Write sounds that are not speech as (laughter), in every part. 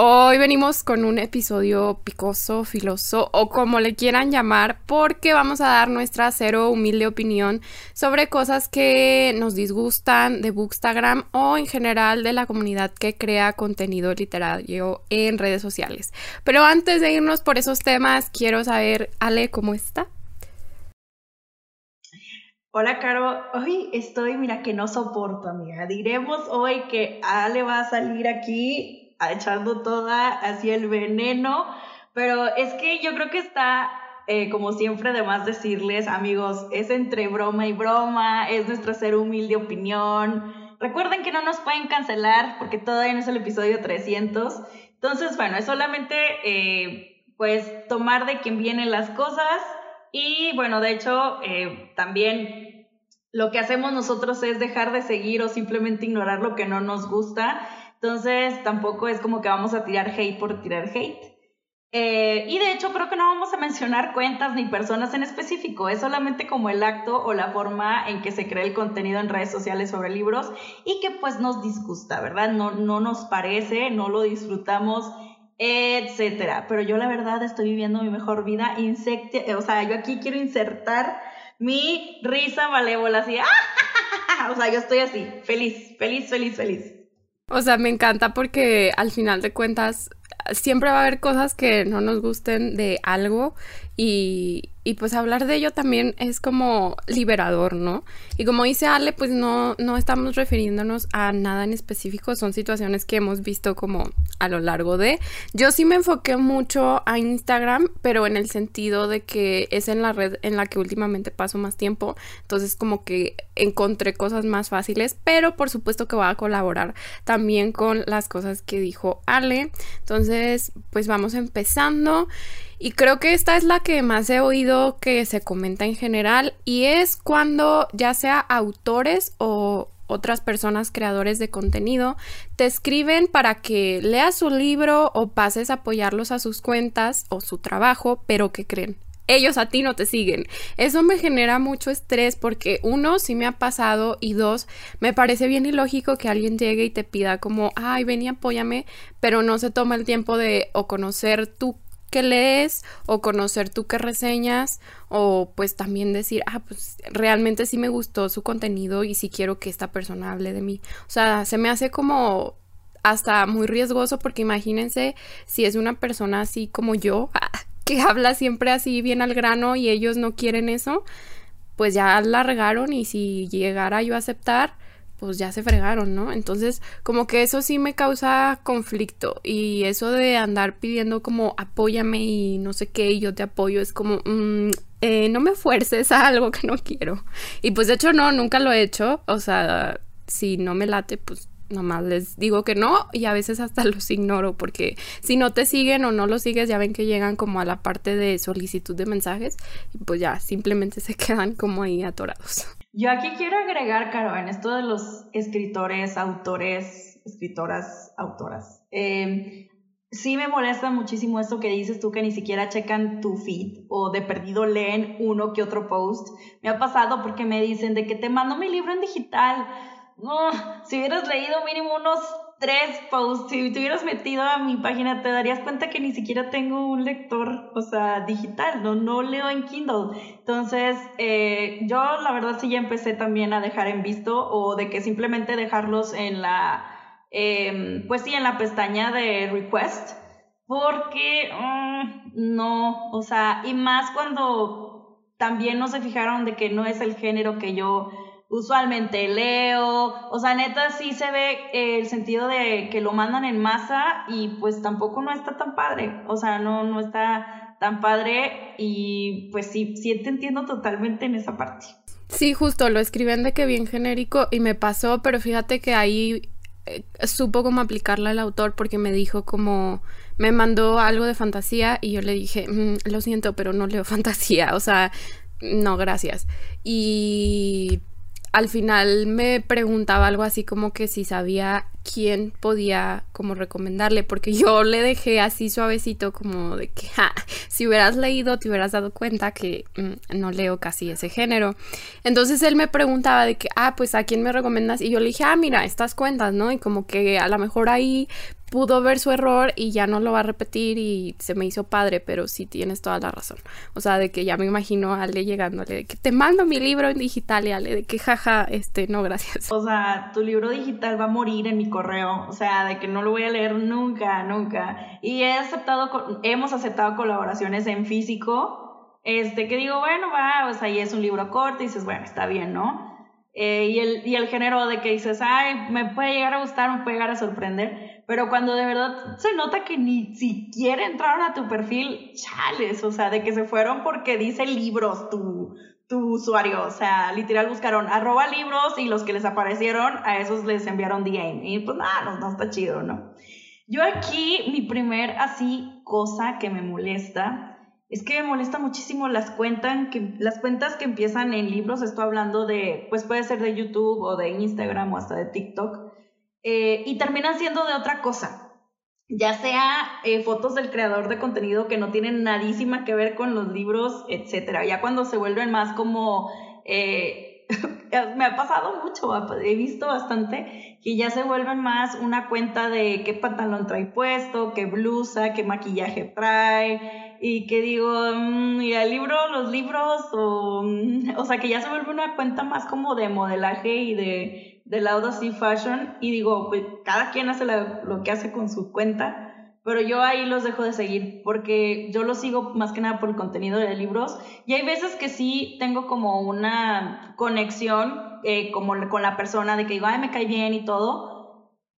Hoy venimos con un episodio picoso, filoso o como le quieran llamar, porque vamos a dar nuestra cero humilde opinión sobre cosas que nos disgustan de Bookstagram o en general de la comunidad que crea contenido literario en redes sociales. Pero antes de irnos por esos temas, quiero saber, Ale, ¿cómo está? Hola, Caro. Hoy estoy, mira, que no soporto, amiga. Diremos hoy que Ale va a salir aquí echando toda así el veneno, pero es que yo creo que está, eh, como siempre, de más decirles, amigos, es entre broma y broma, es nuestra ser humilde opinión. Recuerden que no nos pueden cancelar porque todavía no es el episodio 300. Entonces, bueno, es solamente, eh, pues, tomar de quien vienen las cosas. Y bueno, de hecho, eh, también lo que hacemos nosotros es dejar de seguir o simplemente ignorar lo que no nos gusta entonces, tampoco es como que vamos a tirar hate por tirar hate. Eh, y de hecho, creo que no vamos a mencionar cuentas ni personas en específico, es solamente como el acto o la forma en que se crea el contenido en redes sociales sobre libros y que pues nos disgusta, ¿verdad? No, no nos parece, no lo disfrutamos, etcétera. Pero yo la verdad estoy viviendo mi mejor vida, insecte, o sea, yo aquí quiero insertar mi risa malévola así, (laughs) o sea, yo estoy así, feliz, feliz, feliz, feliz. O sea, me encanta porque al final de cuentas siempre va a haber cosas que no nos gusten de algo y, y pues hablar de ello también es como liberador, ¿no? Y como dice Ale, pues no, no estamos refiriéndonos a nada en específico, son situaciones que hemos visto como a lo largo de... Yo sí me enfoqué mucho a Instagram, pero en el sentido de que es en la red en la que últimamente paso más tiempo, entonces como que encontré cosas más fáciles, pero por supuesto que voy a colaborar también con las cosas que dijo Ale. Entonces, pues vamos empezando. Y creo que esta es la que más he oído que se comenta en general y es cuando ya sea autores o otras personas creadores de contenido te escriben para que leas su libro o pases a apoyarlos a sus cuentas o su trabajo, pero que creen. Ellos a ti no te siguen. Eso me genera mucho estrés porque uno, sí me ha pasado y dos, me parece bien ilógico que alguien llegue y te pida como, ay, ven y apóyame, pero no se toma el tiempo de o conocer tu que lees o conocer tú que reseñas o pues también decir, ah, pues realmente sí me gustó su contenido y sí quiero que esta persona hable de mí. O sea, se me hace como hasta muy riesgoso porque imagínense si es una persona así como yo, (laughs) que habla siempre así bien al grano y ellos no quieren eso, pues ya la regaron y si llegara yo a aceptar, pues ya se fregaron, ¿no? Entonces, como que eso sí me causa conflicto y eso de andar pidiendo como apóyame y no sé qué y yo te apoyo es como, mm, eh, no me fuerces a algo que no quiero. Y pues de hecho no, nunca lo he hecho, o sea, si no me late, pues nomás les digo que no y a veces hasta (laughs) los ignoro porque si no te siguen o no los sigues ya ven que llegan como a la parte de solicitud de mensajes y pues ya simplemente (laughs) se quedan como ahí atorados. Yo aquí quiero agregar, Caro, en esto de los escritores, autores, escritoras, autoras. Eh, sí me molesta muchísimo esto que dices tú que ni siquiera checan tu feed o de perdido leen uno que otro post. Me ha pasado porque me dicen de que te mando mi libro en digital. No, si hubieras leído mínimo unos tres posts, si te hubieras metido a mi página, te darías cuenta que ni siquiera tengo un lector, o sea, digital, no, no leo en Kindle. Entonces, eh, yo la verdad sí ya empecé también a dejar en visto o de que simplemente dejarlos en la, em, pues sí, en la pestaña de request, porque mm, no, o sea, y más cuando también no se fijaron de que no es el género que yo usualmente leo, o sea, neta sí se ve el sentido de que lo mandan en masa y pues tampoco no está tan padre, o sea, no, no está tan padre y pues sí, sí te entiendo totalmente en esa parte. Sí, justo, lo escriben de que bien genérico y me pasó, pero fíjate que ahí eh, supo cómo aplicarla al autor porque me dijo como me mandó algo de fantasía y yo le dije, mm, lo siento, pero no leo (laughs) fantasía, o sea, no, gracias. Y al final me preguntaba algo así como que si sabía quién podía como recomendarle, porque yo le dejé así suavecito como de que si hubieras leído te hubieras dado cuenta que mm, no leo casi ese género. Entonces él me preguntaba de que, ah, pues a quién me recomiendas y yo le dije, ah, mira, estas cuentas, ¿no? Y como que a lo mejor ahí pudo ver su error y ya no lo va a repetir y se me hizo padre, pero sí tienes toda la razón. O sea, de que ya me imagino a Ale llegándole de que te mando mi libro en digital y Ale de que jaja, este, no, gracias. O sea, tu libro digital va a morir en mi correo, o sea, de que no lo voy a leer nunca, nunca. Y he aceptado, hemos aceptado colaboraciones en físico, este, que digo, bueno, va, o sea, y es un libro corto y dices, bueno, está bien, ¿no? Eh, y, el, y el género de que dices, ay, me puede llegar a gustar, me puede llegar a sorprender, pero cuando de verdad se nota que ni siquiera entraron a tu perfil, chales, o sea, de que se fueron porque dice libros tu, tu usuario, o sea, literal buscaron arroba libros y los que les aparecieron, a esos les enviaron DM, y pues nada, no, no está chido, ¿no? Yo aquí, mi primer así cosa que me molesta es que me molesta muchísimo las, cuentas que, empiezan en libros, estoy hablando de, pues puede ser de YouTube o de Instagram o hasta de TikTok, eh, y terminan siendo de otra cosa. Ya sea eh, fotos del creador de contenido que no tienen nadísima que ver con los libros, etcétera. Ya cuando se vuelven más como eh, (laughs) me ha pasado mucho, he visto bastante que ya se vuelven más una cuenta de qué pantalón trae puesto, qué blusa, qué maquillaje trae y que digo, mm, y el libro, los libros, o, mm, o sea, que ya se vuelve una cuenta más como de modelaje y de, de lado así fashion y digo, pues cada quien hace lo que hace con su cuenta pero yo ahí los dejo de seguir porque yo los sigo más que nada por el contenido de libros y hay veces que sí tengo como una conexión eh, como con la persona de que digo, ay, me cae bien y todo,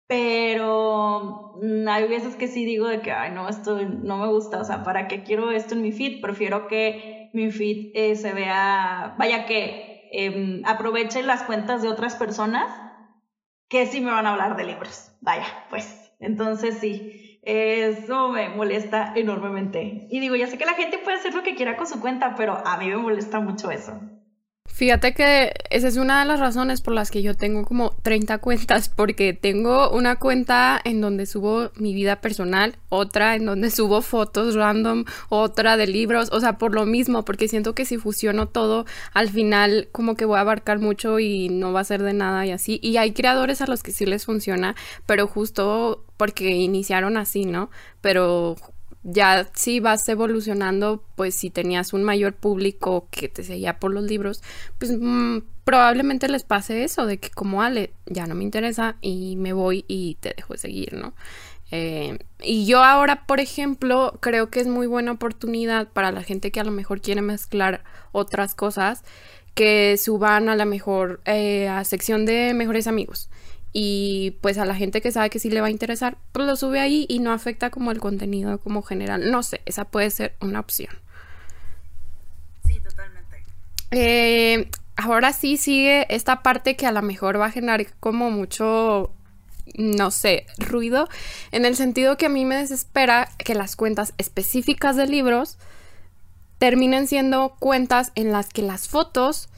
pero mm, hay veces que sí digo de que, ay, no, esto no me gusta, o sea, ¿para qué quiero esto en mi feed? Prefiero que mi feed eh, se vea, vaya que eh, aproveche las cuentas de otras personas que sí me van a hablar de libros, vaya, pues, entonces sí. Eso me molesta enormemente. Y digo, ya sé que la gente puede hacer lo que quiera con su cuenta, pero a mí me molesta mucho eso. Fíjate que esa es una de las razones por las que yo tengo como 30 cuentas, porque tengo una cuenta en donde subo mi vida personal, otra en donde subo fotos random, otra de libros, o sea, por lo mismo, porque siento que si fusiono todo, al final como que voy a abarcar mucho y no va a ser de nada y así. Y hay creadores a los que sí les funciona, pero justo porque iniciaron así, ¿no? Pero ya si vas evolucionando, pues si tenías un mayor público que te seguía por los libros, pues mm, probablemente les pase eso, de que como Ale, ya no me interesa y me voy y te dejo de seguir, ¿no? Eh, y yo ahora, por ejemplo, creo que es muy buena oportunidad para la gente que a lo mejor quiere mezclar otras cosas, que suban a la mejor eh, a sección de mejores amigos y pues a la gente que sabe que sí le va a interesar, pues lo sube ahí y no afecta como el contenido como general. No sé, esa puede ser una opción. Sí, totalmente. Eh, ahora sí sigue esta parte que a lo mejor va a generar como mucho, no sé, ruido, en el sentido que a mí me desespera que las cuentas específicas de libros terminen siendo cuentas en las que las fotos,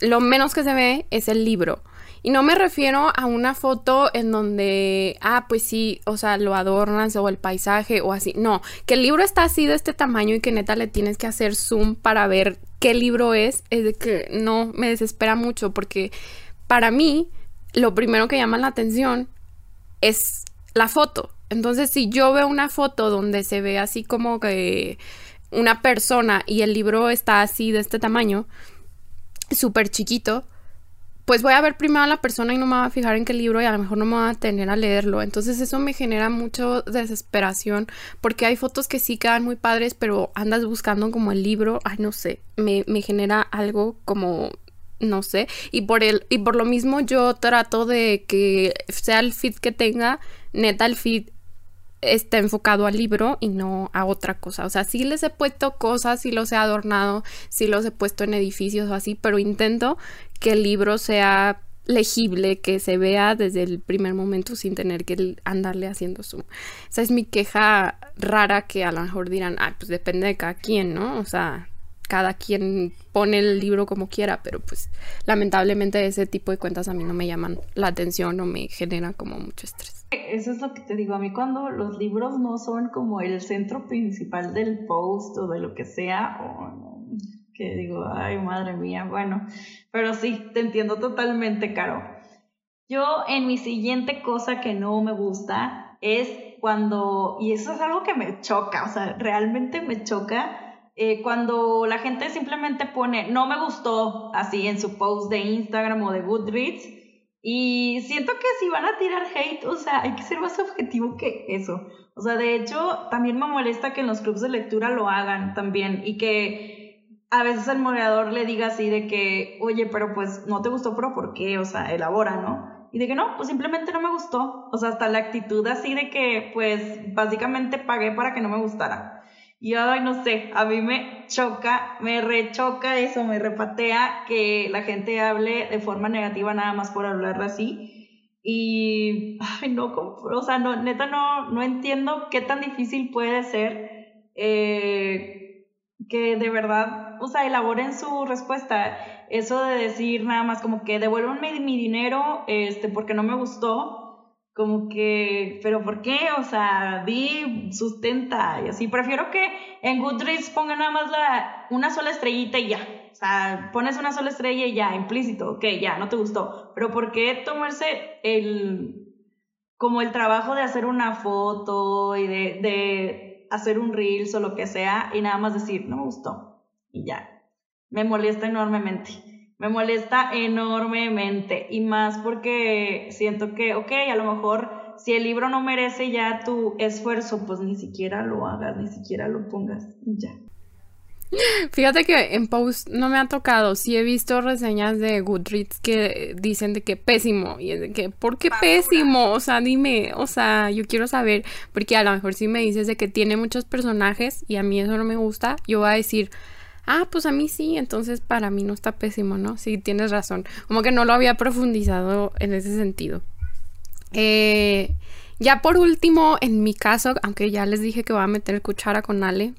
lo menos que se ve es el libro. Y no me refiero a una foto en donde, ah, pues sí, o sea, lo adornas o el paisaje o así. No, que el libro está así de este tamaño y que neta le tienes que hacer zoom para ver qué libro es. Es de que no, me desespera mucho porque para mí lo primero que llama la atención es la foto. Entonces, si yo veo una foto donde se ve así como que una persona y el libro está así de este tamaño, súper chiquito, pues voy a ver primero a la persona y no me voy a fijar en qué libro y a lo mejor no me voy a tener a leerlo. Entonces eso me genera mucho desesperación porque hay fotos que sí quedan muy padres, pero andas buscando como el libro, ay no sé, me, me genera algo como no sé, y por el y por lo mismo yo trato de que sea el feed que tenga, neta el feed está enfocado al libro y no a otra cosa. O sea, sí les he puesto cosas, sí los he adornado, sí los he puesto en edificios o así, pero intento que el libro sea legible, que se vea desde el primer momento sin tener que andarle haciendo zoom. Esa es mi queja rara que a lo mejor dirán, ah, pues depende de cada quien, ¿no? O sea, cada quien pone el libro como quiera, pero pues lamentablemente ese tipo de cuentas a mí no me llaman la atención o me genera como mucho estrés. Eso es lo que te digo, a mí cuando los libros no son como el centro principal del post o de lo que sea, o que digo, ay madre mía, bueno, pero sí, te entiendo totalmente, Caro. Yo en mi siguiente cosa que no me gusta es cuando, y eso es algo que me choca, o sea, realmente me choca, eh, cuando la gente simplemente pone, no me gustó, así en su post de Instagram o de Goodreads, y siento que si van a tirar hate, o sea, hay que ser más objetivo que eso. O sea, de hecho, también me molesta que en los clubes de lectura lo hagan también y que a veces el moderador le diga así de que, oye, pero pues no te gustó, pero ¿por qué? O sea, elabora, ¿no? Y de que no, pues simplemente no me gustó. O sea, hasta la actitud así de que, pues, básicamente pagué para que no me gustara. Y ay, no sé, a mí me choca, me rechoca eso, me repatea que la gente hable de forma negativa nada más por hablar así. Y, ay, no, o sea, no, neta, no, no entiendo qué tan difícil puede ser eh, que de verdad, o sea, elaboren su respuesta eso de decir nada más como que devuélvanme mi dinero, este, porque no me gustó, como que, pero ¿por qué? O sea, di, sustenta y así. Prefiero que en Goodreads pongan nada más la, una sola estrellita y ya. O sea, pones una sola estrella y ya, implícito, ok, ya, no te gustó. Pero ¿por qué tomarse el, como el trabajo de hacer una foto y de, de hacer un reels o lo que sea y nada más decir, no me gustó y ya? me molesta enormemente. Me molesta enormemente. Y más porque siento que, ok, a lo mejor si el libro no merece ya tu esfuerzo, pues ni siquiera lo hagas, ni siquiera lo pongas. Ya. Fíjate que en post no me ha tocado, sí he visto reseñas de Goodreads que dicen de que pésimo y es de que ¿por qué pésimo? O sea, dime, o sea, yo quiero saber porque a lo mejor si me dices de que tiene muchos personajes y a mí eso no me gusta, yo voy a decir, ah, pues a mí sí, entonces para mí no está pésimo, ¿no? Sí, tienes razón. Como que no lo había profundizado en ese sentido. Eh, ya por último, en mi caso, aunque ya les dije que voy a meter cuchara con Ale,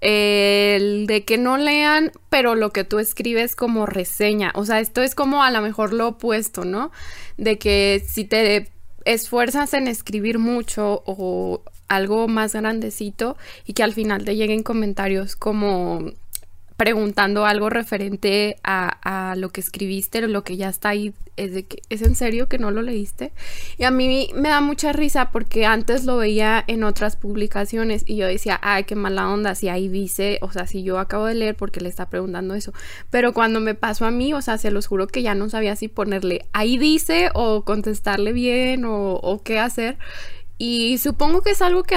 el de que no lean, pero lo que tú escribes como reseña. O sea, esto es como a lo mejor lo opuesto, ¿no? De que si te esfuerzas en escribir mucho o algo más grandecito y que al final te lleguen comentarios como preguntando algo referente a, lo que escribiste o lo que ya está ahí, es de que, ¿es en serio que no lo leíste? Y a mí me da mucha risa porque antes lo veía en otras publicaciones y yo decía, ay, qué mala onda, si ahí dice, o sea, si yo acabo de leer porque le está preguntando eso. Pero cuando me pasó a mí, o sea, se los juro que ya no sabía si ponerle ahí dice o contestarle bien o, o qué hacer. Y supongo que es algo que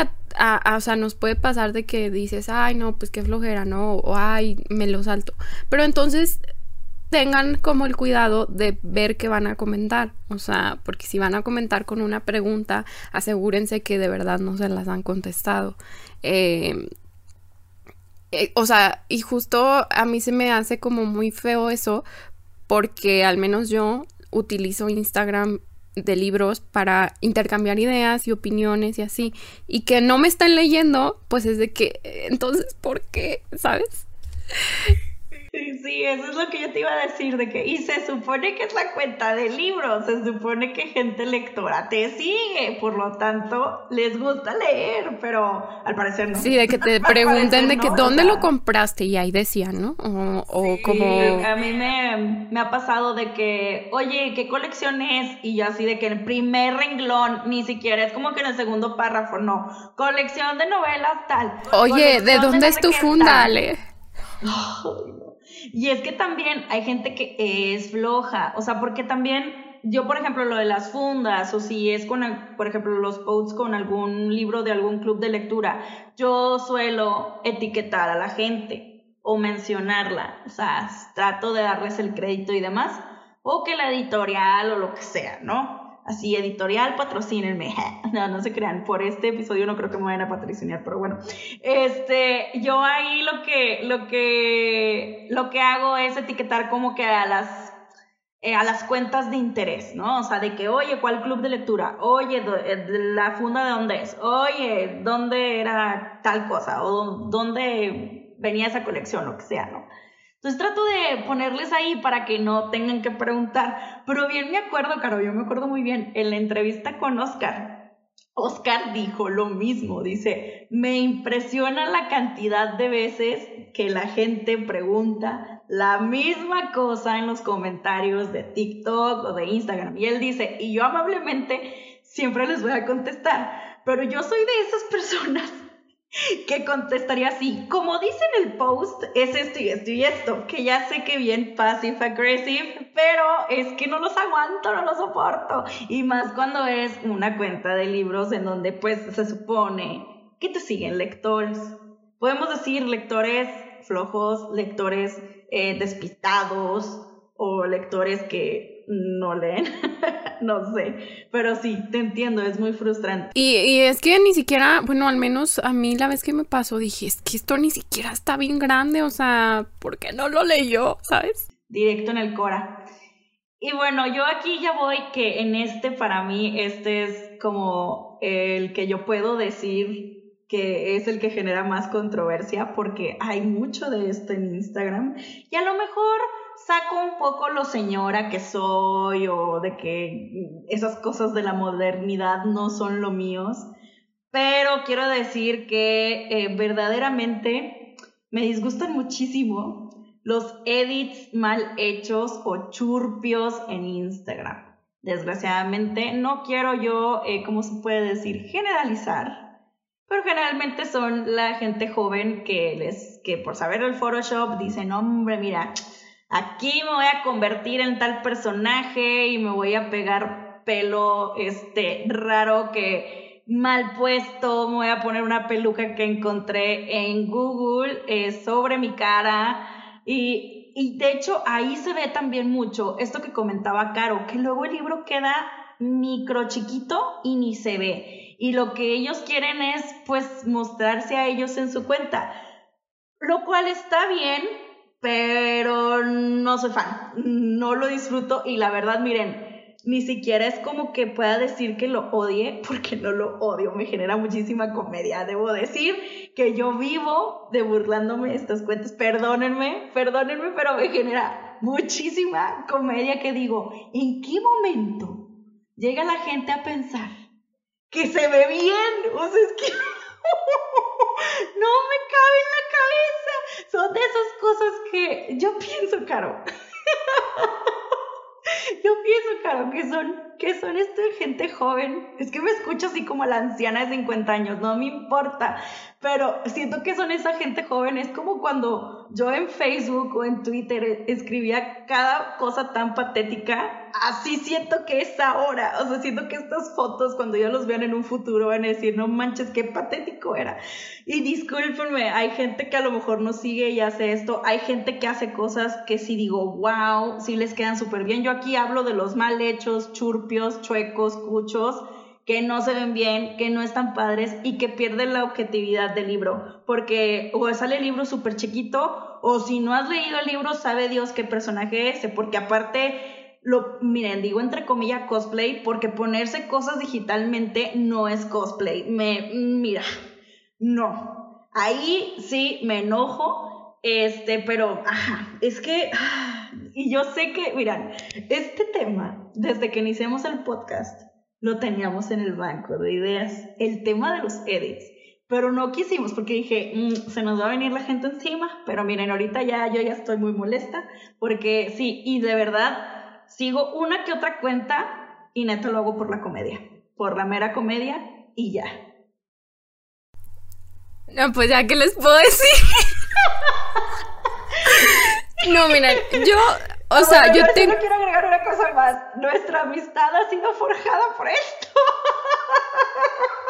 o sea, nos puede pasar de que dices, ay, no, pues qué flojera, ¿no? O ay, me lo salto. Pero entonces tengan como el cuidado de ver qué van a comentar. O sea, porque si van a comentar con una pregunta, asegúrense que de verdad no se las han contestado. Em, eh, o sea, y justo a mí se me hace como muy feo eso, porque al menos yo utilizo Instagram de libros para intercambiar ideas y opiniones y así, y que no me están leyendo, pues es de que, entonces, ¿por qué? ¿Sabes? Sí, eso es lo que yo te iba a decir, de que, y se supone que es la cuenta de libros, se supone que gente lectora te sigue, por lo tanto, les gusta leer, pero al parecer no. Sí, de que te (laughs) pregunten de que dónde lo compraste y ahí decían, ¿no? O, como... A mí me, me, ha pasado de que, oye, ¿qué colección es? Y yo así de que el primer renglón, ni siquiera es como que en el segundo párrafo, no, colección de novelas tal. Oye, ¿de dónde es tu funda, Ale? Y es que también hay gente que es floja, o sea, porque también yo, por ejemplo, lo de las fundas, o si es con, por ejemplo, los posts con algún libro de algún club de lectura, yo suelo etiquetar a la gente o mencionarla, o sea, trato de darles el crédito y demás, o que la editorial o lo que sea, ¿no? Así editorial, patrocínenme. (laughs) No, no se crean, por este episodio no creo que me vayan a patrocinar, pero bueno. Este, yo ahí lo que, lo que, lo que hago es etiquetar como que a las, eh, a las cuentas de interés, ¿no? O sea, de que, oye, ¿cuál club de lectura? Oye, eh, la funda de dónde es? Oye, ¿dónde era tal cosa? O dónde venía esa colección, lo que sea, ¿no? Entonces trato de ponerles ahí para que no tengan que preguntar. Pero bien me acuerdo, Caro, yo me acuerdo muy bien, en la entrevista con Oscar, Oscar dijo lo mismo, dice, me impresiona la cantidad de veces que la gente pregunta la misma cosa en los comentarios de TikTok o de Instagram. Y él dice, y yo amablemente siempre les voy a contestar, pero yo soy de esas personas (laughs) que contestaría así, como dice en el post, es esto y esto y esto, que ya sé que bien passive aggressive, pero es que no los aguanto, no los soporto. Y más cuando es una cuenta de libros en donde pues se supone que te siguen lectores. Podemos decir lectores flojos, lectores eh, despistados o lectores que no leen. (laughs) no sé, pero sí, te entiendo, es muy frustrante. Y, es que ni siquiera, bueno, al menos a mí la vez que me pasó dije, es que esto ni siquiera está bien grande, o sea, ¿por qué no lo leyó, sabes? Directo en el Cora. Y bueno, yo aquí ya voy que en este para mí, este es como el que yo puedo decir que es el que genera más controversia porque hay mucho de esto en Instagram y a lo mejor saco un poco lo señora que soy o de que esas cosas de la modernidad no son lo míos, pero quiero decir que eh, verdaderamente me disgustan muchísimo los edits mal hechos o churpios en Instagram. Desgraciadamente no quiero yo, eh, ¿cómo se puede decir?, generalizar, pero generalmente son la gente joven que les que por saber el Photoshop dicen, hombre, mira, aquí me voy a convertir en tal personaje y me voy a pegar pelo este raro que mal puesto, me voy a poner una peluca que encontré en Google eh, sobre mi cara y, y de hecho ahí se ve también mucho esto que comentaba Caro, que luego el libro queda micro chiquito y ni se ve. Y lo que ellos quieren es pues mostrarse a ellos en su cuenta. Lo cual está bien, pero no soy fan, no lo disfruto y la verdad, miren, ni siquiera es como que pueda decir que lo odie, (laughs) porque no lo odio, me genera muchísima comedia. Debo decir que yo vivo de burlándome de estas cuentas, perdónenme, perdónenme, pero me genera muchísima comedia que digo, ¿en qué momento llega la gente a pensar que se ve bien? O sea, es que (laughs) no me cabe en la esas cosas que yo pienso, Caro. (laughs) yo pienso, Caro, que son, que son esto de gente joven. Es que me escucho así como la anciana de 50 años, no me importa. Pero siento que son esa gente joven. Es como cuando yo en Facebook o en Twitter escribía cada cosa tan patética así siento que es ahora. O sea, siento que estas fotos, cuando yo los vean en un futuro, van a decir, no manches, qué patético era. Y discúlpenme, hay gente que a lo mejor no sigue y hace esto. Hay gente que hace cosas que sí digo, wow, sí les quedan súper bien. Yo aquí hablo de los mal hechos, chuecos, cuchos que no se ven bien, que no están padres y que pierden la objetividad del libro. Porque o sale el libro súper chiquito, o si no has leído el libro, sabe Dios qué personaje es, porque aparte lo, miren, digo entre comillas cosplay porque ponerse cosas digitalmente no es cosplay. Me, mira, no. Ahí sí me enojo, este, pero, ajá, es que, y yo sé que, miran, este tema, desde que iniciamos el podcast, lo teníamos en el banco de ideas, el tema de los edits. Pero no quisimos porque dije, mm, se nos va a venir la gente encima. Pero miren, ahorita ya yo ya estoy muy molesta porque sí, y de verdad, sigo una que otra cuenta y neto lo hago por la comedia, por la mera comedia y ya. No, pues ya que les puedo decir. (laughs) no, miren, yo, o sea, yo tengo... quiero agregar una cosa más. Nuestra amistad ha sido forjada por esto. (laughs)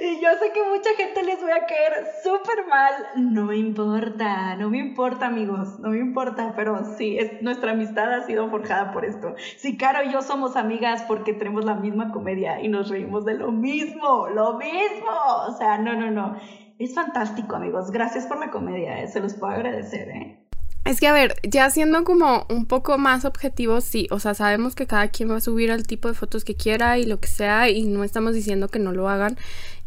Y yo sé que mucha gente les voy a caer súper mal. No me importa, no me importa, amigos, no me importa, pero sí, es, nuestra amistad ha sido forjada por esto. Si Caro y yo somos amigas porque tenemos la misma comedia y nos reímos de lo mismo, lo mismo. O sea, no, no, no. Es fantástico, amigos. Gracias por la comedia, eh. se los puedo agradecer, ¿eh? Es que, a ver, ya siendo como un poco más objetivos, sí, o sea, sabemos que cada quien va a subir el tipo de fotos que quiera y lo que sea, y no estamos diciendo que no lo hagan,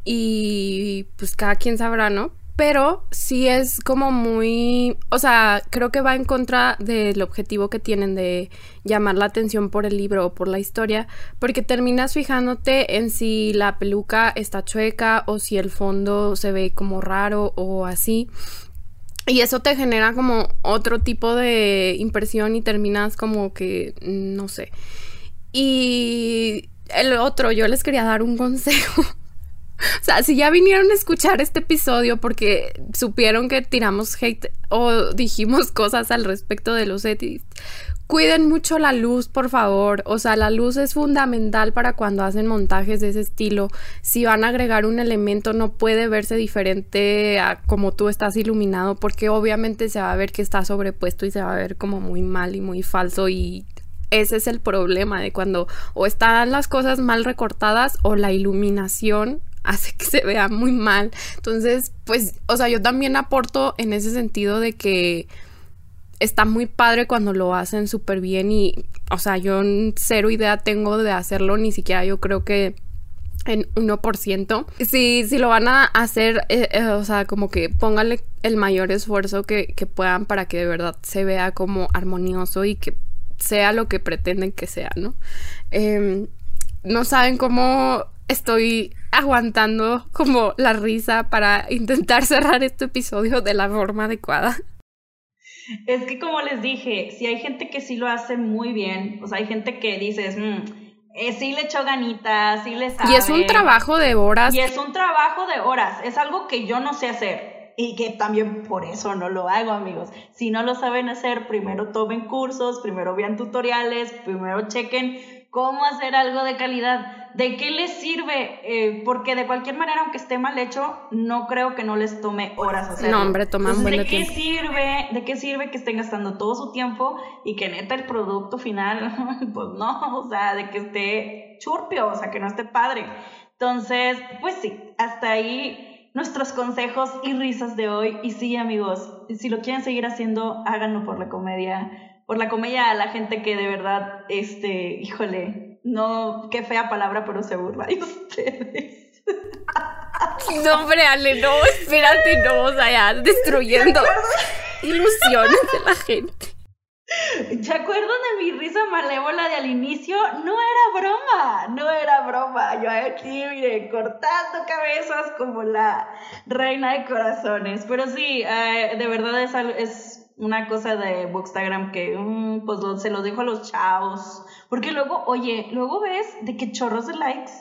y pues cada quien sabrá, ¿no? Pero sí es como muy, o sea, creo que va en contra del objetivo que tienen de llamar la atención por el libro o por la historia, porque terminas fijándote en si la peluca está chueca o si el fondo se ve como raro o así. Y eso te genera como otro tipo de impresión y terminas como que, no sé. Y el otro, yo les quería dar un (laughs) consejo. (laughs) O sea, si ya vinieron a escuchar este episodio porque supieron que tiramos hate o dijimos (laughs) cosas al respecto de los edits, cuiden mucho la luz, por favor. O sea, la luz es fundamental para cuando hacen montajes de ese estilo. Si van a agregar un elemento, no puede verse diferente a como tú estás iluminado, porque obviamente se va a ver que está sobrepuesto y se va a ver como muy mal y muy falso y ese es el problema de cuando o están las cosas mal recortadas o la iluminación hace que se vea muy mal. Entonces, pues, o sea, yo también aporto en ese sentido de que está muy padre cuando lo hacen súper bien y, o sea, yo cero idea tengo de hacerlo, ni siquiera yo creo que en 1%. Si, si lo van a hacer, eh, eh, o sea, como que póngale el mayor esfuerzo que, que, puedan para que de verdad se vea como armonioso y que sea lo que pretenden que sea, ¿no? Em, no saben cómo estoy aguantando como la risa para intentar cerrar este episodio de la forma adecuada. Es que como les dije, si hay gente que sí lo hace muy bien, o sea, hay gente que dices, mm, eh, sí le echó ganitas, sí le sabe. Y es un trabajo de horas. Y es un trabajo de horas, es algo que yo no sé hacer y que también por eso no lo hago, amigos. Si no lo saben hacer, primero tomen cursos, primero vean tutoriales, primero chequen cómo hacer algo de calidad, de qué les sirve, eh, porque de cualquier manera, aunque esté mal hecho, no creo que no les tome horas hacerlo. No, hombre, toman buen ¿de qué sirve? ¿De qué sirve que estén gastando todo su tiempo y que neta el producto final, (laughs) pues no, o sea, de que esté churpio, o sea, que no esté padre. Entonces, pues sí, hasta ahí nuestros consejos y risas de hoy. Y sí, amigos, si lo quieren seguir haciendo, háganlo por la comedia por la comedia a la gente que de verdad, este, híjole, no, qué fea palabra, pero se burla de (laughs) ustedes. No, hombre, Ale, no, espérate, no, o sea, ya destruyendo ilusiones de la gente. ¿Se acuerdan de mi risa malévola de al inicio? No era broma, no era broma. Yo aquí, mire, cortando cabezas como la reina de corazones. Pero sí, eh, de verdad es, es una cosa de Bookstagram que mm, pues se los dejo a los chavos. Porque luego, oye, luego ves de que chorros de likes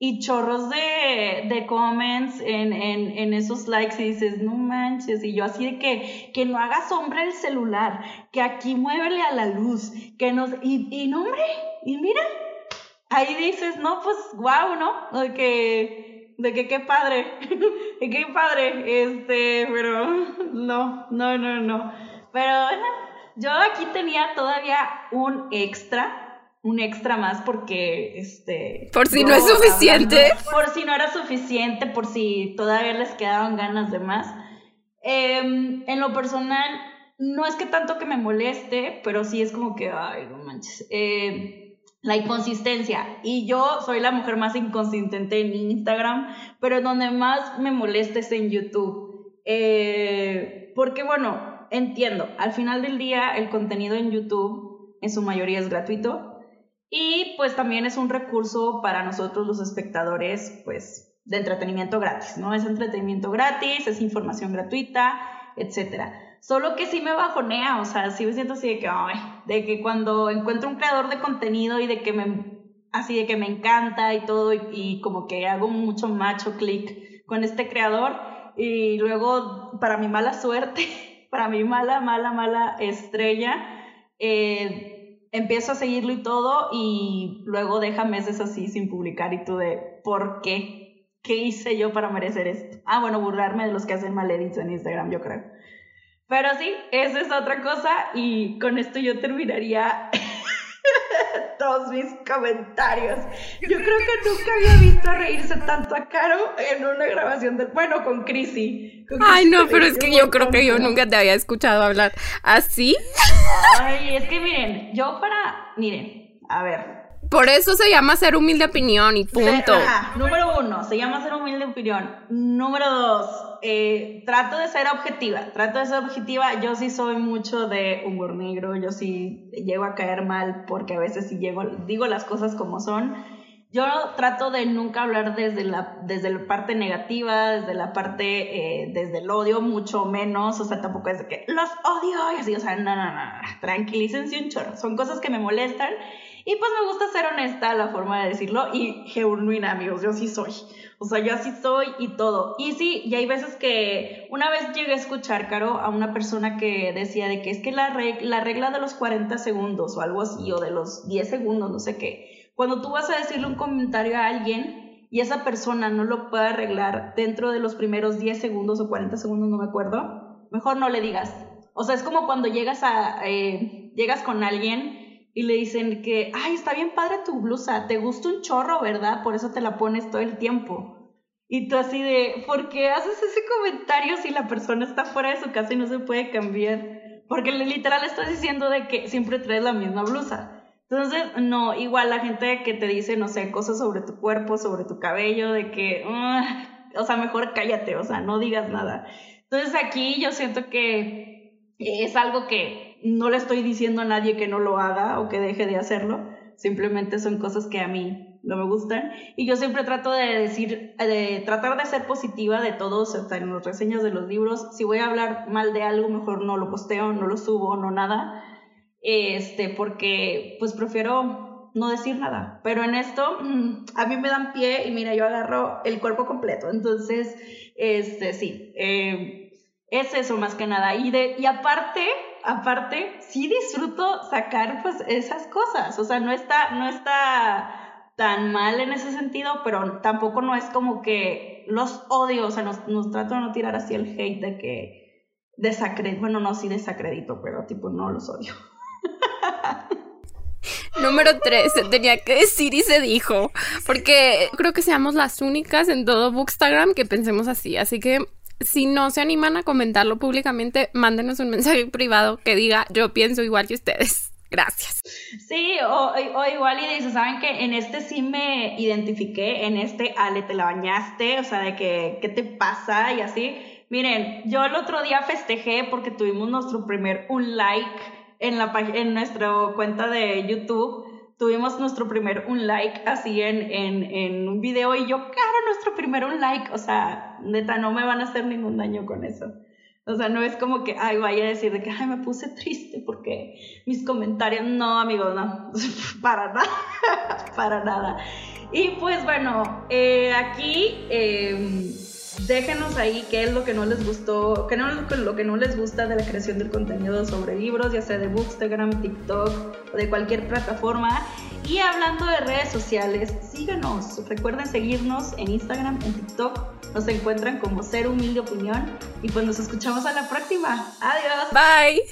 y chorros de, de comments en, en, en, esos likes y dices, no manches, y yo así de que, que no haga sombra el celular, que aquí muévele a la luz, que nos, y, y no hombre, y mira, ahí dices, no, pues guau, ¿no? De que, de que qué padre, (laughs) qué padre, este, pero (laughs) no, no, no, no. Pero bueno, (laughs) yo aquí tenía todavía un extra, un extra más porque, este... Por si no es suficiente. por si no era suficiente, por si todavía les quedaban ganas de más. Em, en lo personal, no es que tanto que me moleste, pero sí es como que, ay, no manches. Eh, la inconsistencia. Y yo soy la mujer más inconsistente en Instagram, pero donde más me molesta es en YouTube. Eh, porque bueno, entiendo, al final del día el contenido en YouTube en su mayoría es gratuito y pues también es un recurso para nosotros los espectadores pues de entretenimiento gratis, ¿no? Es entretenimiento gratis, es información gratuita, etcétera. Solo que sí me bajonea, o sea, sí me siento así de que, ay, de que cuando encuentro un creador de contenido y de que me, así de que me encanta y todo, y, y como que hago mucho macho clic con este creador, y luego, para mi mala suerte, (laughs) para mí mala, mala, mala estrella. Eh, empiezo a seguirlo y todo y luego deja meses así sin publicar y tú de, ¿por qué? ¿Qué hice yo para merecer esto? Ah, bueno, burlarme de los que hacen mal edits en Instagram, yo creo. Pero sí, esa es otra cosa y con esto yo terminaría (laughs) (laughs) todos mis comentarios. Yo creo que nunca había visto reírse tanto a Caro en una grabación del. Bueno, con Chrissy. Ay, no, pero es que yo creo que yo nunca te había escuchado hablar así. Ay, es que miren, yo para. Miren, a ver. Por eso se llama ser humilde opinión y punto. número uno, se llama ser humilde opinión. Número dos, eh, trato de ser objetiva. Trato de ser objetiva. Yo sí soy mucho de humor negro. Yo sí llego a caer mal porque a veces sí llego, digo las cosas como son. Yo trato de nunca hablar desde la, desde la parte negativa, desde la parte, eh, desde el odio, mucho menos. O sea, tampoco es de que los odio y así. O sea, no, no, no. Tranquilícense un chorro. Son cosas que me molestan y pues me gusta ser honesta la forma de decirlo y genuina, amigos, yo sí soy. O sea, yo así soy y todo. Y sí, y hay veces que una vez llegué a escuchar, Caro, a una persona que decía de que es que la, la regla de los 40 segundos o algo así, o de los 10 segundos, no sé qué, cuando tú vas a decirle un comentario a alguien y esa persona no lo puede arreglar dentro de los primeros 10 segundos o 40 segundos, no me acuerdo, mejor no le digas. O sea, es como cuando llegas a, eh, llegas con alguien y le dicen que, ay, está bien padre tu blusa, te gusta un chorro, ¿verdad? Por eso te la pones todo el tiempo. Y tú así de, ¿por qué haces ese comentario si la persona está fuera de su casa y no se puede cambiar? Porque literal estás diciendo de que siempre traes la misma blusa. Entonces, no, igual la gente que te dice, no sé, cosas sobre tu cuerpo, sobre tu cabello, de que, o sea, mejor cállate, o sea, no digas nada. Entonces aquí yo siento que es algo que no le estoy diciendo a nadie que no lo haga o que deje de hacerlo, simplemente son cosas que a mí no me gustan. Y yo siempre trato de decir, de tratar de ser positiva de todos, hasta en las reseñas de los libros, si voy a hablar mal de algo, mejor no lo posteo, no lo subo, no nada, este, porque pues prefiero no decir nada, pero en esto mm, a mí me dan pie y mira, yo agarro el cuerpo completo, entonces, este, sí, eh, es eso más que nada, y, de, y aparte, aparte, sí disfruto sacar pues esas cosas, o sea, no está, no está tan mal en ese sentido, pero tampoco no es como que los odio, o sea, nos, nos trato de no tirar así el hate de que desacredito, bueno, no, sí desacredito, pero tipo no los odio. (laughs) Número 3, se tenía que decir y se dijo, porque creo que seamos las únicas en todo Bookstagram que pensemos así, así que si no se animan a comentarlo públicamente, mándenos un mensaje privado que diga yo pienso igual que ustedes. Gracias. Sí, o, igual y dices, ¿saben que En este sí me identifiqué, en este Ale te la bañaste, o sea, de que, ¿qué te pasa? Y así. Miren, yo el otro día festejé porque tuvimos nuestro primer un like en, la, en nuestra cuenta de YouTube tuvimos nuestro primer un like así en, en, en un video y yo, claro, nuestro primer un like, o sea, neta, no me van a hacer ningún daño con eso. O sea, no es como que, ay, vaya a decir de que, ay, me puse triste porque mis comentarios, no, amigos, no, (laughs) para nada, (laughs) para nada. Y pues bueno, eh, aquí... Eh, déjenos ahí qué es lo que no les gustó, qué no lo que no les gusta de la creación del contenido sobre libros, ya sea de Bookstagram, TikTok o de cualquier plataforma. Y hablando de redes sociales, síganos. Recuerden seguirnos en Instagram, en TikTok. Nos encuentran como Ser Humilde Opinión. Y pues nos escuchamos a la próxima. Adiós. Bye.